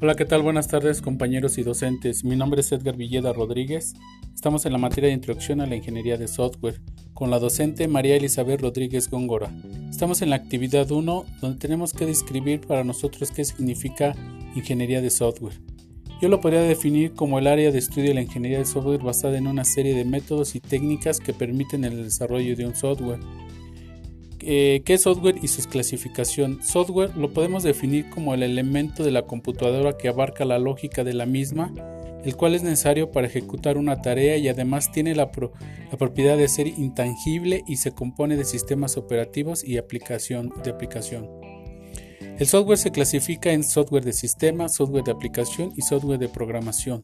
Hola, ¿qué tal? Buenas tardes compañeros y docentes. Mi nombre es Edgar Villeda Rodríguez. Estamos en la materia de introducción a la ingeniería de software con la docente María Elizabeth Rodríguez Góngora. Estamos en la actividad 1 donde tenemos que describir para nosotros qué significa ingeniería de software. Yo lo podría definir como el área de estudio de la ingeniería de software basada en una serie de métodos y técnicas que permiten el desarrollo de un software eh, ¿Qué es software y su clasificación? Software lo podemos definir como el elemento de la computadora que abarca la lógica de la misma, el cual es necesario para ejecutar una tarea y además tiene la, propiedad de ser intangible y se compone de sistemas operativos y aplicación, de aplicación. El software se clasifica en software de sistema, software de aplicación y software de programación.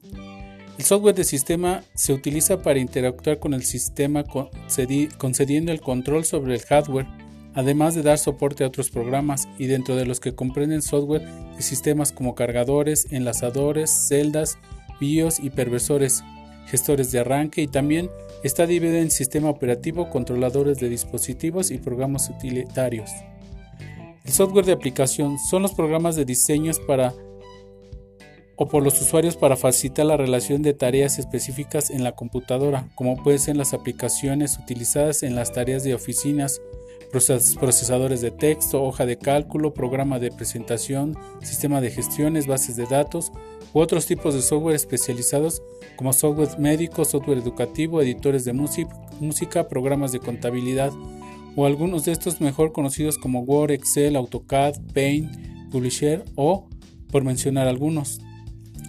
El software de sistema se utiliza para interactuar con el sistema concediendo el control sobre el hardware además de dar soporte a otros programas y dentro de los que comprenden software de sistemas como cargadores, enlazadores, celdas, BIOS, hipervisores, gestores de arranque y también está dividido en sistema operativo, controladores de dispositivos y programas utilitarios. El software de aplicación son los programas de diseños para o por los usuarios para facilitar la relación de tareas específicas en la computadora, como pueden ser las aplicaciones utilizadas en las tareas de oficinas, procesadores de texto, hoja de cálculo, programa de presentación, sistema de gestiones, bases de datos u otros tipos de software especializados como software médico, software educativo, editores de música, programas de contabilidad o algunos de estos mejor conocidos como Word, Excel, AutoCAD, Paint, Publisher o por mencionar algunos.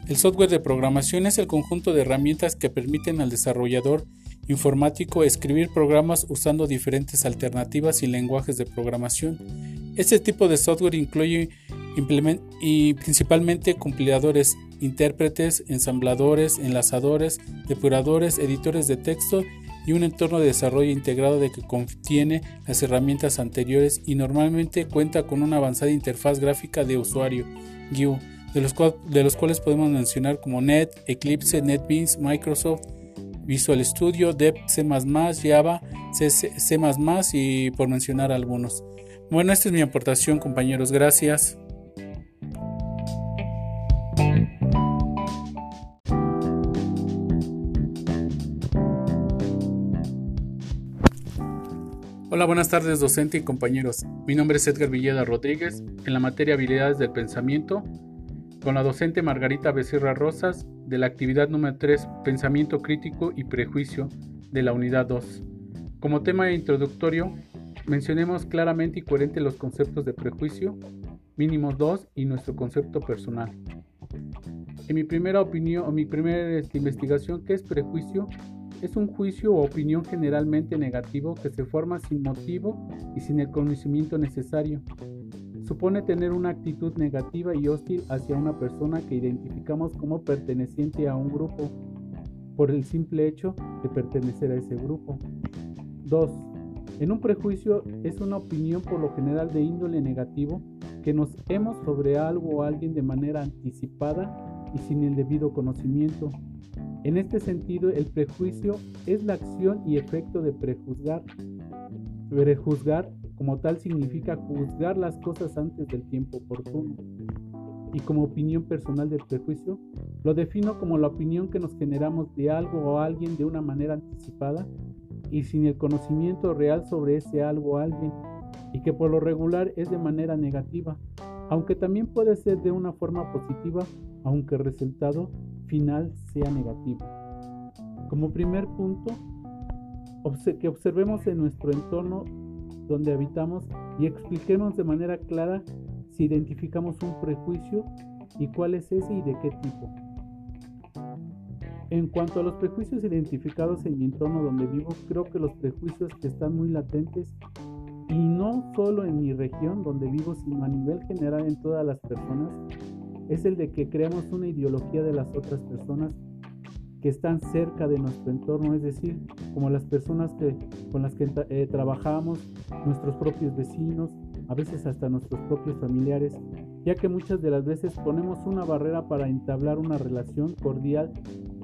El software de programación es el conjunto de herramientas que permiten al desarrollador informático escribir programas usando diferentes alternativas y lenguajes de programación. Este tipo de software incluye y principalmente compiladores, intérpretes, ensambladores, enlazadores, depuradores, editores de texto y un entorno de desarrollo integrado de que contiene las herramientas anteriores y normalmente cuenta con una avanzada interfaz gráfica de usuario, GUI, de los, de los cuales podemos mencionar como Net, Eclipse, NetBeans, Microsoft, Visual Studio, Dev, C++, Java, C, y por mencionar algunos. Bueno, esta es mi aportación, compañeros. Gracias. Hola, buenas tardes docente y compañeros. Mi nombre es Edgar Villeda Rodríguez, en la materia Habilidades del Pensamiento con la docente Margarita Becerra Rosas de la actividad número 3, Pensamiento Crítico y Prejuicio de la unidad 2. Como tema introductorio, mencionemos claramente y coherente los conceptos de prejuicio, mínimos 2 y nuestro concepto personal. En mi primera opinión o mi primera investigación, ¿qué es prejuicio? Es un juicio o opinión generalmente negativo que se forma sin motivo y sin el conocimiento necesario supone tener una actitud negativa y hostil hacia una persona que identificamos como perteneciente a un grupo por el simple hecho de pertenecer a ese grupo. 2. En un prejuicio es una opinión por lo general de índole negativo que nos hemos sobre algo o alguien de manera anticipada y sin el debido conocimiento. En este sentido, el prejuicio es la acción y efecto de prejuzgar. Prejuzgar como tal significa juzgar las cosas antes del tiempo oportuno. Y como opinión personal del prejuicio, lo defino como la opinión que nos generamos de algo o alguien de una manera anticipada y sin el conocimiento real sobre ese algo o alguien, y que por lo regular es de manera negativa, aunque también puede ser de una forma positiva, aunque el resultado final sea negativo. Como primer punto, que observemos en nuestro entorno donde habitamos y expliquemos de manera clara si identificamos un prejuicio y cuál es ese y de qué tipo. En cuanto a los prejuicios identificados en mi entorno donde vivo, creo que los prejuicios que están muy latentes y no solo en mi región donde vivo, sino a nivel general en todas las personas, es el de que creamos una ideología de las otras personas que están cerca de nuestro entorno, es decir, como las personas que, con las que eh, trabajamos, nuestros propios vecinos, a veces hasta nuestros propios familiares, ya que muchas de las veces ponemos una barrera para entablar una relación cordial,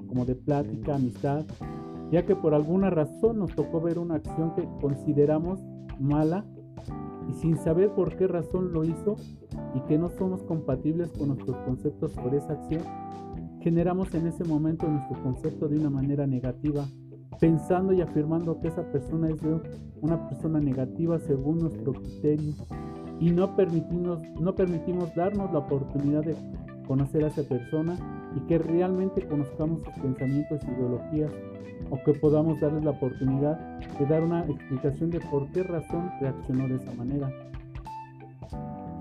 como de plática, amistad, ya que por alguna razón nos tocó ver una acción que consideramos mala y sin saber por qué razón lo hizo, y que no somos compatibles con nuestros conceptos sobre esa acción, generamos en ese momento nuestro concepto de una manera negativa, pensando y afirmando que esa persona es una persona negativa según nuestro criterio y no permitimos, no permitimos darnos la oportunidad de conocer a esa persona y que realmente conozcamos sus pensamientos y ideologías o que podamos darles la oportunidad de dar una explicación de por qué razón reaccionó de esa manera.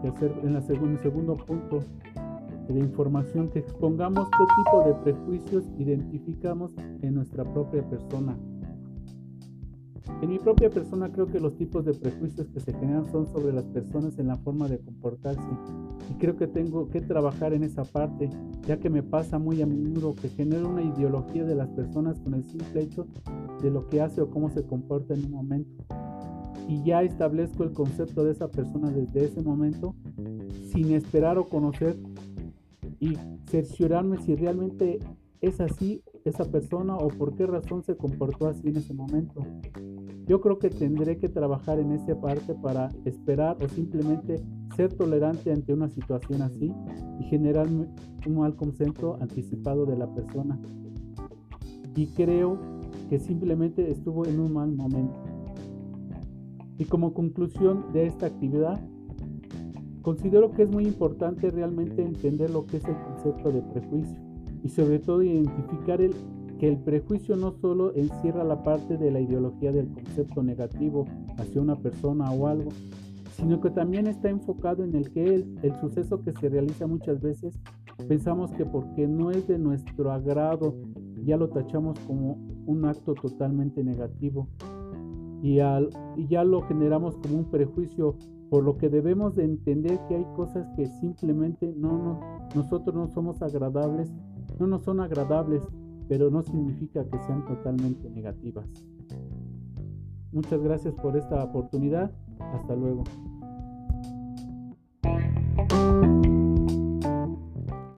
en, el segundo punto de información que expongamos qué tipo de prejuicios identificamos en nuestra propia persona. En mi propia persona creo que los tipos de prejuicios que se generan son sobre las personas en la forma de comportarse y creo que tengo que trabajar en esa parte ya que me pasa muy a menudo que genero una ideología de las personas con el simple hecho de lo que hace o cómo se comporta en un momento y ya establezco el concepto de esa persona desde ese momento sin esperar o conocer y cerciorarme si realmente es así esa persona o por qué razón se comportó así en ese momento. Yo creo que tendré que trabajar en esa parte para esperar o simplemente ser tolerante ante una situación así y generar un mal concepto anticipado de la persona. Y creo que simplemente estuvo en un mal momento. Y como conclusión de esta actividad, considero que es muy importante realmente entender lo que es el concepto de prejuicio y sobre todo identificar el que el prejuicio no solo encierra la parte de la ideología del concepto negativo hacia una persona o algo, sino que también está enfocado en el que el, el suceso que se realiza muchas veces pensamos que porque no es de nuestro agrado ya lo tachamos como un acto totalmente negativo. Y, al, y ya lo generamos como un prejuicio por lo que debemos de entender que hay cosas que simplemente no nosotros no somos agradables, no nos son agradables pero no significa que sean totalmente negativas. Muchas gracias por esta oportunidad. Hasta luego.